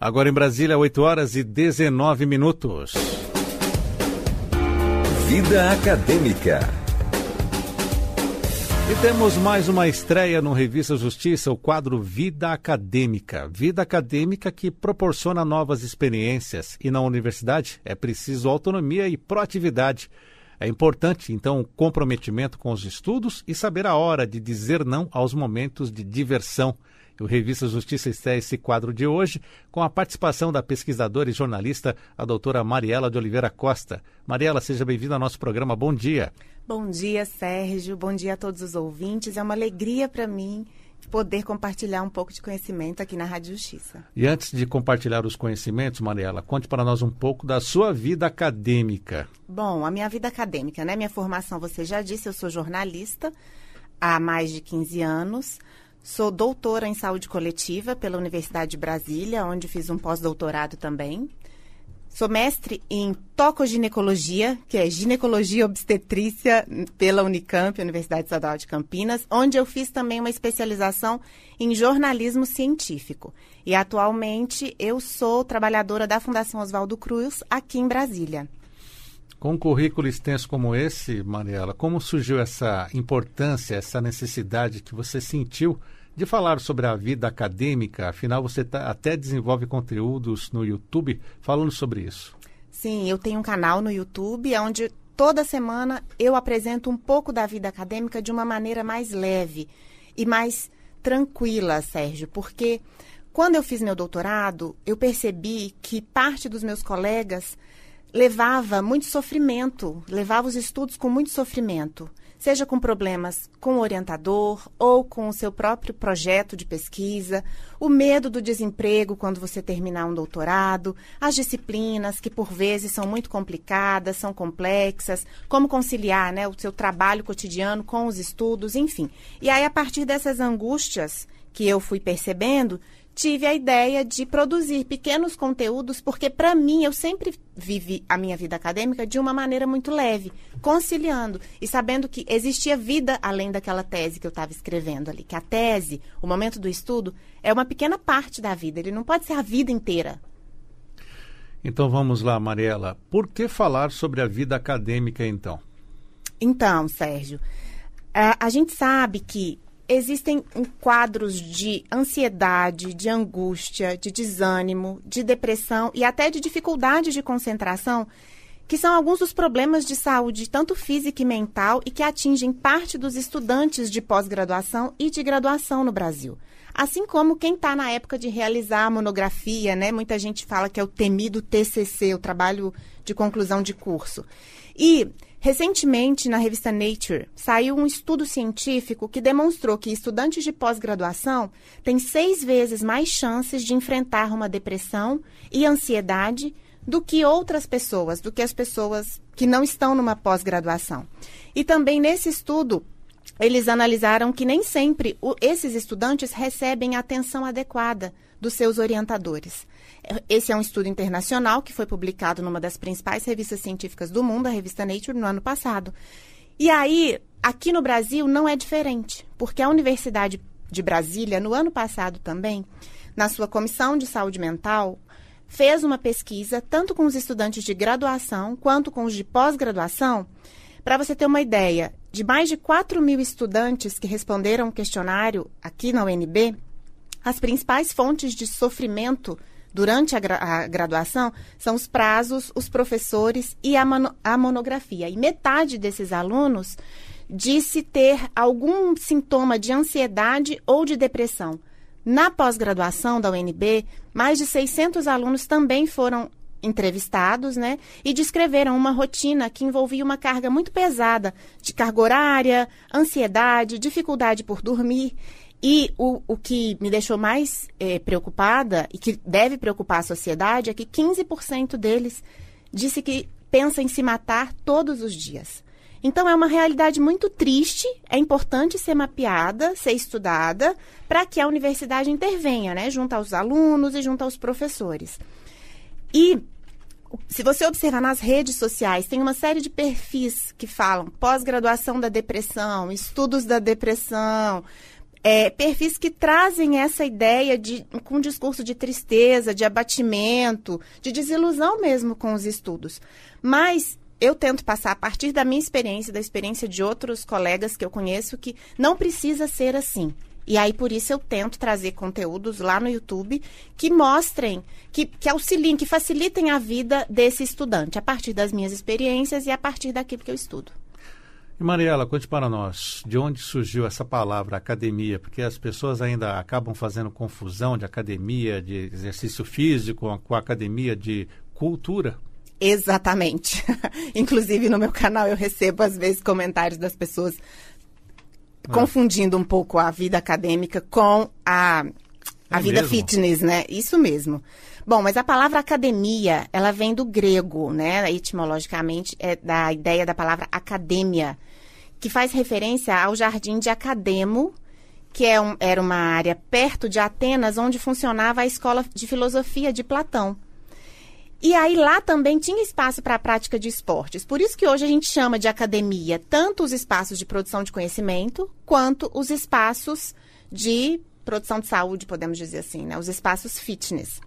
Agora em Brasília, 8 horas e 19 minutos. Vida Acadêmica. E temos mais uma estreia no Revista Justiça, o quadro Vida Acadêmica. Vida acadêmica que proporciona novas experiências. E na universidade é preciso autonomia e proatividade. É importante, então, o comprometimento com os estudos e saber a hora de dizer não aos momentos de diversão. O Revista Justiça está esse quadro de hoje com a participação da pesquisadora e jornalista, a doutora Mariela de Oliveira Costa. Mariela, seja bem-vinda ao nosso programa. Bom dia. Bom dia, Sérgio. Bom dia a todos os ouvintes. É uma alegria para mim poder compartilhar um pouco de conhecimento aqui na Rádio Justiça. E antes de compartilhar os conhecimentos, Mariela, conte para nós um pouco da sua vida acadêmica. Bom, a minha vida acadêmica, né? Minha formação, você já disse, eu sou jornalista há mais de 15 anos. Sou doutora em saúde coletiva pela Universidade de Brasília, onde fiz um pós-doutorado também. Sou mestre em tocoginecologia, que é ginecologia obstetrícia pela Unicamp, Universidade Estadual de Campinas, onde eu fiz também uma especialização em jornalismo científico. E atualmente eu sou trabalhadora da Fundação Oswaldo Cruz aqui em Brasília. Com um currículo extenso como esse, Mariela, como surgiu essa importância, essa necessidade que você sentiu de falar sobre a vida acadêmica? Afinal, você tá, até desenvolve conteúdos no YouTube falando sobre isso. Sim, eu tenho um canal no YouTube onde toda semana eu apresento um pouco da vida acadêmica de uma maneira mais leve e mais tranquila, Sérgio, porque quando eu fiz meu doutorado, eu percebi que parte dos meus colegas levava muito sofrimento, levava os estudos com muito sofrimento, seja com problemas com o orientador ou com o seu próprio projeto de pesquisa, o medo do desemprego quando você terminar um doutorado, as disciplinas que por vezes são muito complicadas, são complexas, como conciliar né, o seu trabalho cotidiano com os estudos, enfim. E aí, a partir dessas angústias que eu fui percebendo, tive a ideia de produzir pequenos conteúdos, porque para mim eu sempre vivi a minha vida acadêmica de uma maneira muito leve, conciliando e sabendo que existia vida além daquela tese que eu estava escrevendo ali, que a tese, o momento do estudo, é uma pequena parte da vida, ele não pode ser a vida inteira. Então vamos lá, Mariela. Por que falar sobre a vida acadêmica então? Então, Sérgio, a, a gente sabe que existem quadros de ansiedade, de angústia, de desânimo, de depressão e até de dificuldade de concentração, que são alguns dos problemas de saúde, tanto física e mental, e que atingem parte dos estudantes de pós-graduação e de graduação no Brasil. Assim como quem está na época de realizar a monografia, né? Muita gente fala que é o temido TCC, o trabalho de conclusão de curso. E Recentemente, na revista Nature, saiu um estudo científico que demonstrou que estudantes de pós-graduação têm seis vezes mais chances de enfrentar uma depressão e ansiedade do que outras pessoas, do que as pessoas que não estão numa pós-graduação. E também nesse estudo, eles analisaram que nem sempre esses estudantes recebem atenção adequada dos seus orientadores. Esse é um estudo internacional que foi publicado numa das principais revistas científicas do mundo, a revista Nature, no ano passado. E aí, aqui no Brasil, não é diferente, porque a Universidade de Brasília, no ano passado também, na sua comissão de saúde mental, fez uma pesquisa, tanto com os estudantes de graduação quanto com os de pós-graduação. Para você ter uma ideia, de mais de 4 mil estudantes que responderam o questionário aqui na UNB, as principais fontes de sofrimento durante a, gra a, graduação são os prazos, os professores e a, a monografia. E metade desses alunos disse ter algum sintoma de ansiedade ou de depressão. Na pós-graduação da UNB, mais de 600 alunos também foram entrevistados, né, e descreveram uma rotina que envolvia uma carga muito pesada de carga horária, ansiedade, dificuldade por dormir. E o, o que me deixou mais é, preocupada e que deve preocupar a sociedade é que 15% deles disse que pensa em se matar todos os dias. Então é uma realidade muito triste, é importante ser mapeada, ser estudada, para que a universidade intervenha, né, junto aos alunos e junto aos professores. E se você observar nas redes sociais, tem uma série de perfis que falam pós-graduação da depressão, estudos da depressão, é, perfis que trazem essa ideia de com um discurso de tristeza, de abatimento, de desilusão mesmo com os estudos. Mas eu tento passar a partir da minha experiência, da experiência de outros colegas que eu conheço, que não precisa ser assim. E aí, por isso, eu tento trazer conteúdos lá no YouTube que mostrem, que, que auxiliem, que facilitem a vida desse estudante, a partir das minhas experiências e a partir daquilo que eu estudo. E Mariela, conte para nós, de onde surgiu essa palavra academia? Porque as pessoas ainda acabam fazendo confusão de academia de exercício físico com a academia de cultura. Exatamente. Inclusive no meu canal eu recebo às vezes comentários das pessoas é. confundindo um pouco a vida acadêmica com a, a é vida mesmo? fitness, né? Isso mesmo. Bom, mas a palavra academia, ela vem do grego, né? Etimologicamente, é da ideia da palavra academia, que faz referência ao jardim de Academo, que é um, era uma área perto de Atenas, onde funcionava a escola de filosofia de Platão. E aí lá também tinha espaço para a prática de esportes. Por isso que hoje a gente chama de academia tanto os espaços de produção de conhecimento quanto os espaços de produção de saúde, podemos dizer assim, né? Os espaços fitness.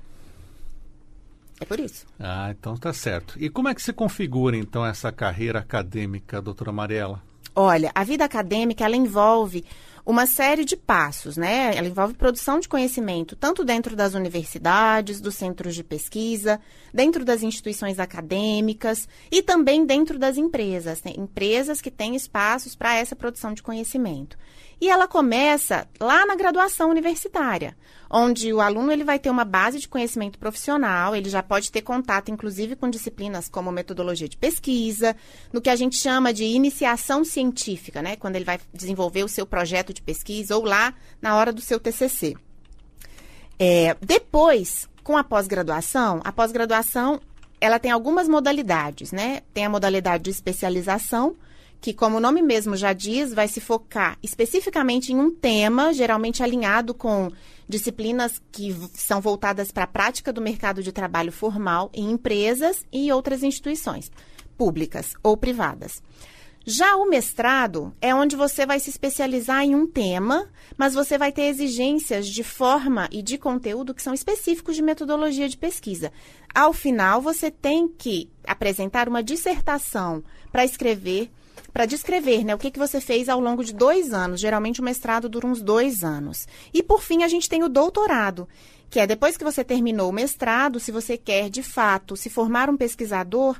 É por isso. Ah, então tá certo. E como é que se configura então essa carreira acadêmica, doutora Mariela? Olha, a vida acadêmica ela envolve uma série de passos, né? Ela envolve produção de conhecimento, tanto dentro das universidades, dos centros de pesquisa, dentro das instituições acadêmicas e também dentro das empresas. Né? Empresas que têm espaços para essa produção de conhecimento. E ela começa lá na graduação universitária, onde o aluno ele vai ter uma base de conhecimento profissional, ele já pode ter contato, inclusive, com disciplinas como metodologia de pesquisa, no que a gente chama de iniciação científica, né? Quando ele vai desenvolver o seu projeto de pesquisa ou lá na hora do seu TCC. É, depois, com a pós-graduação, a pós-graduação ela tem algumas modalidades, né? Tem a modalidade de especialização, que, como o nome mesmo já diz, vai se focar especificamente em um tema, geralmente alinhado com disciplinas que são voltadas para a prática do mercado de trabalho formal em empresas e outras instituições, públicas ou privadas. Já o mestrado é onde você vai se especializar em um tema, mas você vai ter exigências de forma e de conteúdo que são específicos de metodologia de pesquisa. Ao final, você tem que apresentar uma dissertação para escrever para descrever né, o que, que você fez ao longo de dois anos. Geralmente o mestrado dura uns dois anos. E por fim, a gente tem o doutorado, que é depois que você terminou o mestrado, se você quer de fato se formar um pesquisador,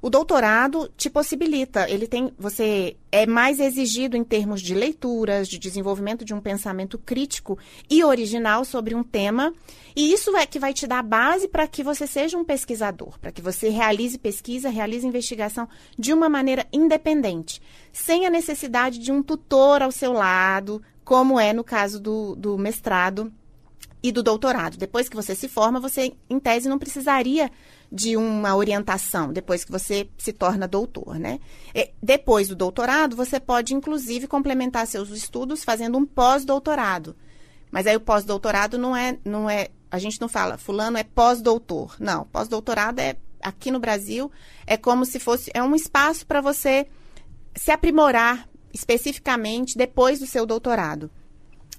o doutorado te possibilita, ele tem, você é mais exigido em termos de leituras, de desenvolvimento de um pensamento crítico e original sobre um tema, e isso é que vai te dar base para que você seja um pesquisador, para que você realize pesquisa, realize investigação de uma maneira independente, sem a necessidade de um tutor ao seu lado, como é no caso do, do mestrado e do doutorado. Depois que você se forma, você, em tese, não precisaria de uma orientação depois que você se torna doutor, né? E depois do doutorado, você pode, inclusive, complementar seus estudos fazendo um pós-doutorado. Mas aí o pós-doutorado não é, não é, a gente não fala, fulano é pós-doutor. Não, pós-doutorado é, aqui no Brasil, é como se fosse, é um espaço para você se aprimorar especificamente depois do seu doutorado.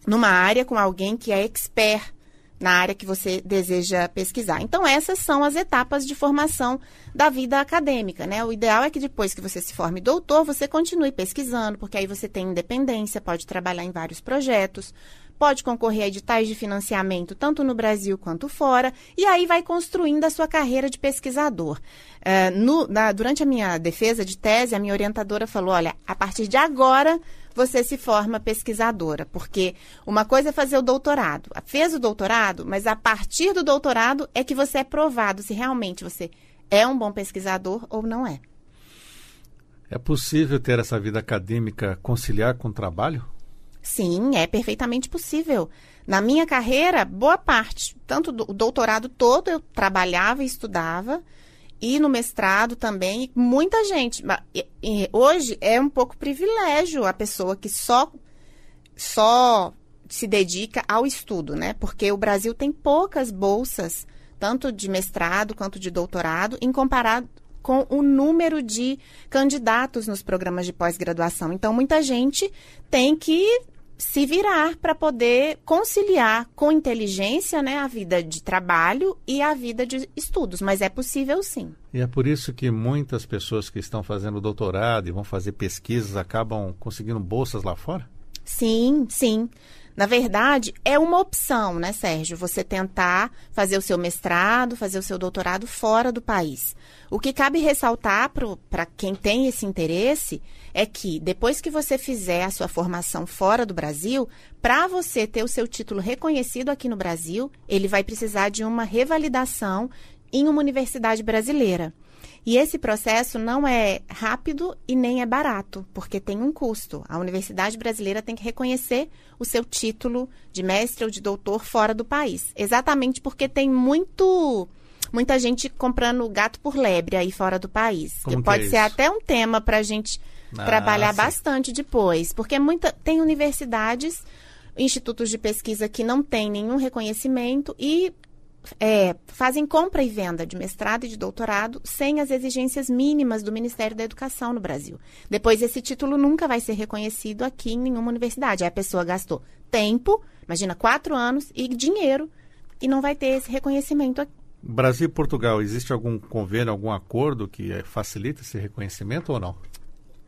Numa área com alguém que é expert na área que você deseja pesquisar. Então, essas são as etapas de formação da vida acadêmica, né? O ideal é que depois que você se forme doutor, você continue pesquisando, porque aí você tem independência, pode trabalhar em vários projetos, pode concorrer a editais de financiamento, tanto no Brasil quanto fora, e aí vai construindo a sua carreira de pesquisador. Uh, no, na, durante a minha defesa de tese, a minha orientadora falou: olha, a partir de agora você se forma pesquisadora, porque uma coisa é fazer o doutorado. Fez o doutorado, mas a partir do doutorado é que você é provado se realmente você é um bom pesquisador ou não é. É possível ter essa vida acadêmica conciliar com o trabalho? Sim, é perfeitamente possível. Na minha carreira, boa parte, tanto o doutorado todo eu trabalhava e estudava, e no mestrado também, muita gente. Hoje é um pouco privilégio a pessoa que só, só se dedica ao estudo, né? Porque o Brasil tem poucas bolsas, tanto de mestrado quanto de doutorado, em comparado com o número de candidatos nos programas de pós-graduação. Então, muita gente tem que se virar para poder conciliar com inteligência né, a vida de trabalho e a vida de estudos. Mas é possível sim. E é por isso que muitas pessoas que estão fazendo doutorado e vão fazer pesquisas acabam conseguindo bolsas lá fora? Sim, sim. Na verdade, é uma opção, né, Sérgio? Você tentar fazer o seu mestrado, fazer o seu doutorado fora do país. O que cabe ressaltar para quem tem esse interesse é que depois que você fizer a sua formação fora do Brasil, para você ter o seu título reconhecido aqui no Brasil, ele vai precisar de uma revalidação em uma universidade brasileira. E esse processo não é rápido e nem é barato, porque tem um custo. A universidade brasileira tem que reconhecer o seu título de mestre ou de doutor fora do país. Exatamente porque tem muito muita gente comprando gato por lebre aí fora do país. Como pode é ser até um tema para a gente ah, trabalhar sim. bastante depois, porque muita tem universidades, institutos de pesquisa que não têm nenhum reconhecimento e é, fazem compra e venda de mestrado e de doutorado sem as exigências mínimas do Ministério da Educação no Brasil. Depois, esse título nunca vai ser reconhecido aqui em nenhuma universidade. Aí a pessoa gastou tempo, imagina, quatro anos, e dinheiro, e não vai ter esse reconhecimento aqui. Brasil e Portugal, existe algum convênio, algum acordo que facilita esse reconhecimento ou não?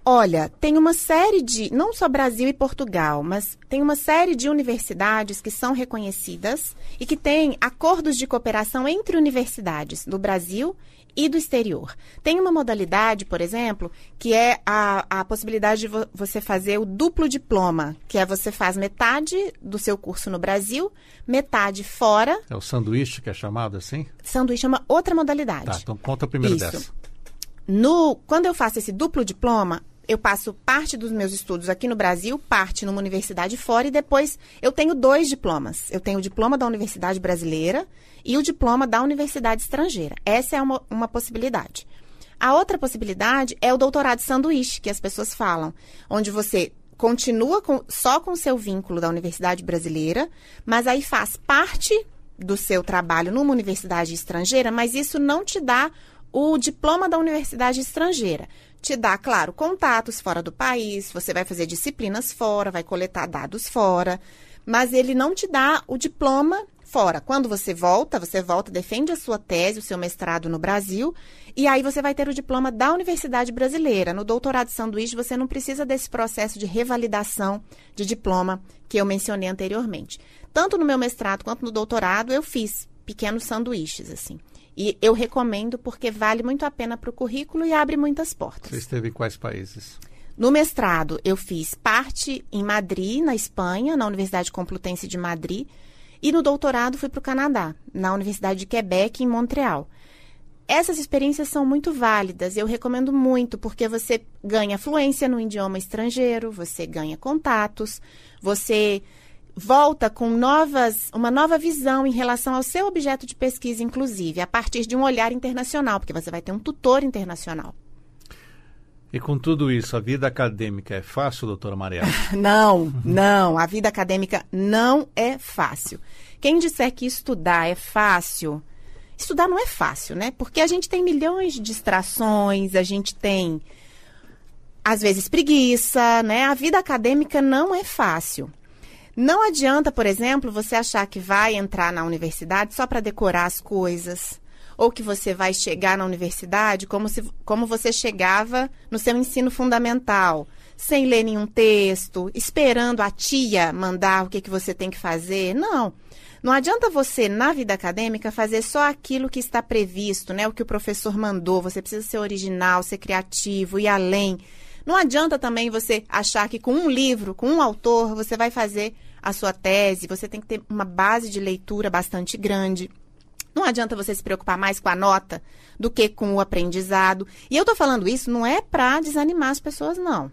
Olha, tem uma série de, não só Brasil e Portugal, mas tem uma série de universidades que são reconhecidas e que têm acordos de cooperação entre universidades do Brasil e do exterior. Tem uma modalidade, por exemplo, que é a, a possibilidade de vo você fazer o duplo diploma, que é você faz metade do seu curso no Brasil, metade fora. É o sanduíche que é chamado assim? Sanduíche é uma outra modalidade. Tá, então conta primeiro Isso. dessa. No, quando eu faço esse duplo diploma, eu passo parte dos meus estudos aqui no Brasil, parte numa universidade fora e depois eu tenho dois diplomas. Eu tenho o diploma da Universidade Brasileira e o diploma da Universidade Estrangeira. Essa é uma, uma possibilidade. A outra possibilidade é o doutorado sanduíche, que as pessoas falam, onde você continua com, só com o seu vínculo da Universidade Brasileira, mas aí faz parte do seu trabalho numa universidade estrangeira, mas isso não te dá o diploma da universidade estrangeira te dá, claro, contatos fora do país, você vai fazer disciplinas fora, vai coletar dados fora, mas ele não te dá o diploma fora. Quando você volta, você volta, defende a sua tese, o seu mestrado no Brasil, e aí você vai ter o diploma da Universidade Brasileira. No doutorado de sanduíche, você não precisa desse processo de revalidação de diploma que eu mencionei anteriormente. Tanto no meu mestrado quanto no doutorado, eu fiz pequenos sanduíches, assim. E eu recomendo porque vale muito a pena para o currículo e abre muitas portas. Você esteve em quais países? No mestrado, eu fiz parte em Madrid, na Espanha, na Universidade Complutense de Madrid. E no doutorado, fui para o Canadá, na Universidade de Quebec, em Montreal. Essas experiências são muito válidas, eu recomendo muito, porque você ganha fluência no idioma estrangeiro, você ganha contatos, você volta com novas, uma nova visão em relação ao seu objeto de pesquisa, inclusive, a partir de um olhar internacional, porque você vai ter um tutor internacional. E com tudo isso, a vida acadêmica é fácil, doutora Mariela? não, não. A vida acadêmica não é fácil. Quem disser que estudar é fácil, estudar não é fácil, né? Porque a gente tem milhões de distrações, a gente tem, às vezes, preguiça, né? A vida acadêmica não é fácil. Não adianta, por exemplo, você achar que vai entrar na universidade só para decorar as coisas. Ou que você vai chegar na universidade como, se, como você chegava no seu ensino fundamental, sem ler nenhum texto, esperando a tia mandar o que, que você tem que fazer. Não. Não adianta você, na vida acadêmica, fazer só aquilo que está previsto, né? O que o professor mandou. Você precisa ser original, ser criativo, ir além. Não adianta também você achar que com um livro, com um autor, você vai fazer a sua tese, você tem que ter uma base de leitura bastante grande. Não adianta você se preocupar mais com a nota do que com o aprendizado. E eu estou falando isso não é para desanimar as pessoas, não.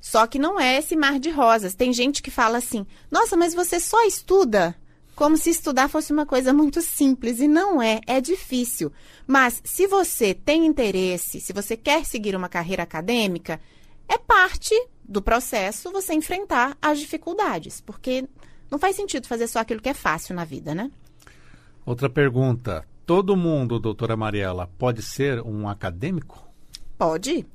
Só que não é esse mar de rosas. Tem gente que fala assim: nossa, mas você só estuda como se estudar fosse uma coisa muito simples. E não é, é difícil. Mas se você tem interesse, se você quer seguir uma carreira acadêmica, é parte do processo você enfrentar as dificuldades, porque não faz sentido fazer só aquilo que é fácil na vida, né? Outra pergunta: todo mundo, doutora Mariela, pode ser um acadêmico? Pode.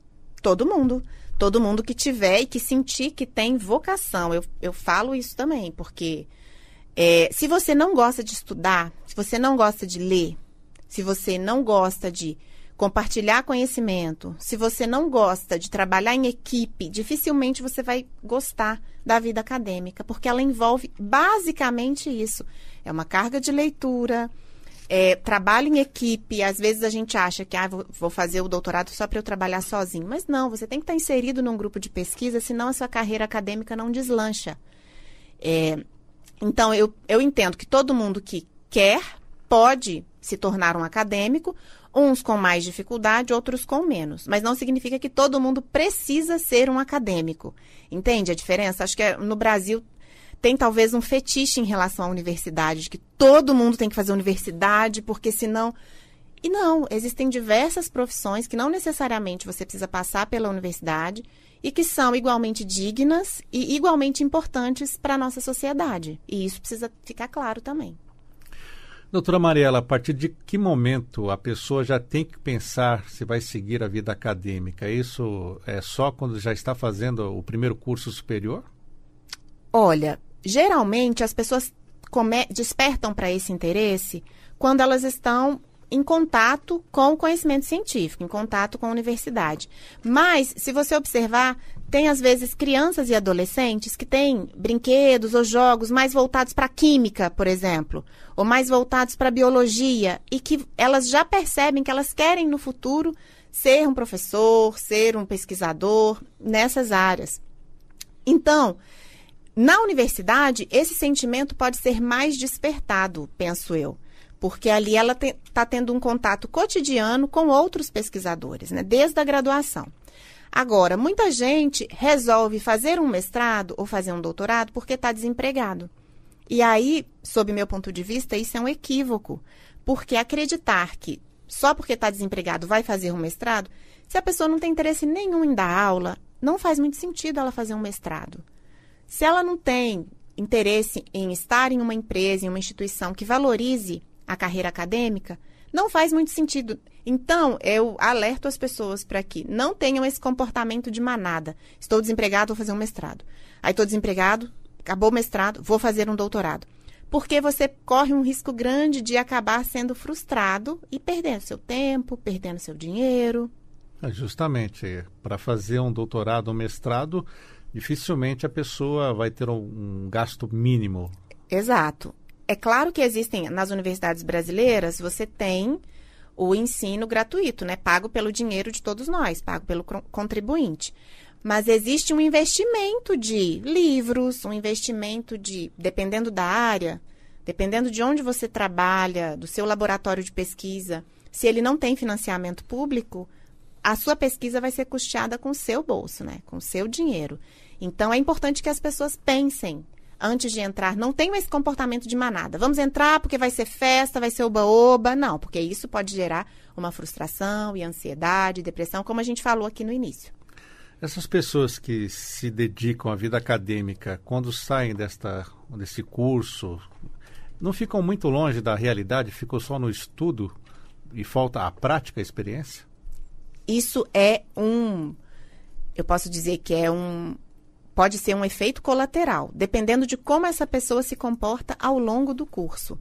Todo mundo. Todo mundo que tiver e que sentir que tem vocação. Eu, eu falo isso também, porque é, se você não gosta de estudar, se você não gosta de ler, se você não gosta de compartilhar conhecimento, se você não gosta de trabalhar em equipe, dificilmente você vai gostar da vida acadêmica, porque ela envolve basicamente isso. É uma carga de leitura, é, trabalho em equipe. Às vezes a gente acha que ah, vou, fazer o doutorado só para eu trabalhar sozinho. Mas não, você tem que estar inserido num grupo de pesquisa, senão a sua carreira acadêmica não deslancha. É, então, eu, eu entendo que todo mundo que quer pode se tornar um acadêmico, uns com mais dificuldade, outros com menos. Mas não significa que todo mundo precisa ser um acadêmico. Entende a diferença? Acho que é, no Brasil tem talvez um fetiche em relação à universidade, de que todo mundo tem que fazer universidade, porque senão. E não, existem diversas profissões que não necessariamente você precisa passar pela universidade e que são igualmente dignas e igualmente importantes para a nossa sociedade. E isso precisa ficar claro também. Doutora Mariela, a partir de que momento a pessoa já tem que pensar se vai seguir a vida acadêmica? Isso é só quando já está fazendo o primeiro curso superior? Olha, geralmente as pessoas despertam para esse interesse quando elas estão em contato com o conhecimento científico, em contato com a universidade. Mas, se você observar, tem às vezes crianças e adolescentes que têm brinquedos ou jogos mais voltados para química, por exemplo, ou mais voltados para biologia, e que elas já percebem que elas querem no futuro ser um professor, ser um pesquisador nessas áreas. Então, na universidade, esse sentimento pode ser mais despertado, penso eu, porque ali ela está te, tendo um contato cotidiano com outros pesquisadores, né, desde a graduação. Agora, muita gente resolve fazer um mestrado ou fazer um doutorado porque está desempregado. E aí, sob meu ponto de vista, isso é um equívoco, porque acreditar que só porque está desempregado vai fazer um mestrado, se a pessoa não tem interesse nenhum em dar aula, não faz muito sentido ela fazer um mestrado. Se ela não tem interesse em estar em uma empresa, em uma instituição que valorize a carreira acadêmica, não faz muito sentido. Então, eu alerto as pessoas para que não tenham esse comportamento de manada. Estou desempregado, vou fazer um mestrado. Aí estou desempregado, acabou o mestrado, vou fazer um doutorado. Porque você corre um risco grande de acabar sendo frustrado e perdendo seu tempo, perdendo seu dinheiro. É justamente, para fazer um doutorado ou um mestrado, dificilmente a pessoa vai ter um, um gasto mínimo. Exato. É claro que existem, nas universidades brasileiras, você tem o ensino gratuito, né? Pago pelo dinheiro de todos nós, pago pelo contribuinte. Mas existe um investimento de livros, um investimento de, dependendo da área, dependendo de onde você trabalha, do seu laboratório de pesquisa, se ele não tem financiamento público, a sua pesquisa vai ser custeada com o seu bolso, né? Com o seu dinheiro. Então é importante que as pessoas pensem antes de entrar. Não tenham esse comportamento de manada. Vamos entrar porque vai ser festa, vai ser oba-oba. Não, porque isso pode gerar uma frustração e ansiedade, depressão, como a gente falou aqui no início. Essas pessoas que se dedicam à vida acadêmica, quando saem desta, desse curso, não ficam muito longe da realidade, ficam só no estudo e falta a prática, a experiência? Isso é um. Eu posso dizer que é um, pode ser um efeito colateral, dependendo de como essa pessoa se comporta ao longo do curso.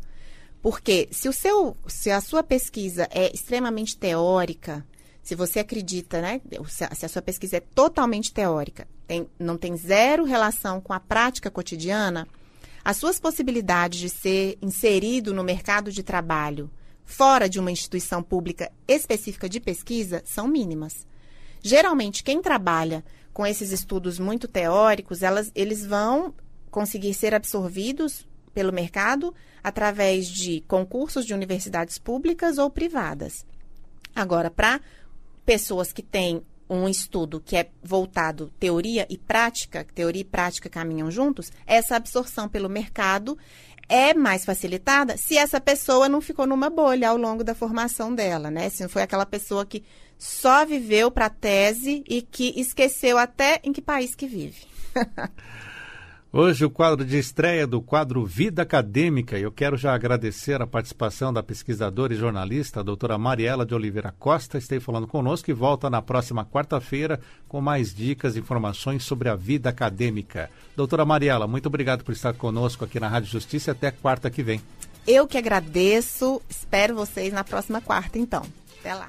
Porque se o seu, se a sua pesquisa é extremamente teórica, se você acredita, né, se a sua pesquisa é totalmente teórica, tem, não tem zero relação com a prática cotidiana, as suas possibilidades de ser inserido no mercado de trabalho fora de uma instituição pública específica de pesquisa são mínimas. Geralmente, quem trabalha com esses estudos muito teóricos, elas, eles vão conseguir ser absorvidos pelo mercado através de concursos de universidades públicas ou privadas. Agora, para pessoas que têm um estudo que é voltado teoria e prática, teoria e prática caminham juntos, essa absorção pelo mercado é mais facilitada se essa pessoa não ficou numa bolha ao longo da formação dela, né? Se não foi aquela pessoa que só viveu para a tese e que esqueceu até em que país que vive. Hoje o quadro de estreia do quadro Vida Acadêmica. Eu quero já agradecer a participação da pesquisadora e jornalista, a doutora Mariela de Oliveira Costa, esteve falando conosco e volta na próxima quarta-feira com mais dicas e informações sobre a vida acadêmica. Doutora Mariela, muito obrigado por estar conosco aqui na Rádio Justiça até quarta que vem. Eu que agradeço, espero vocês na próxima quarta então. Até lá.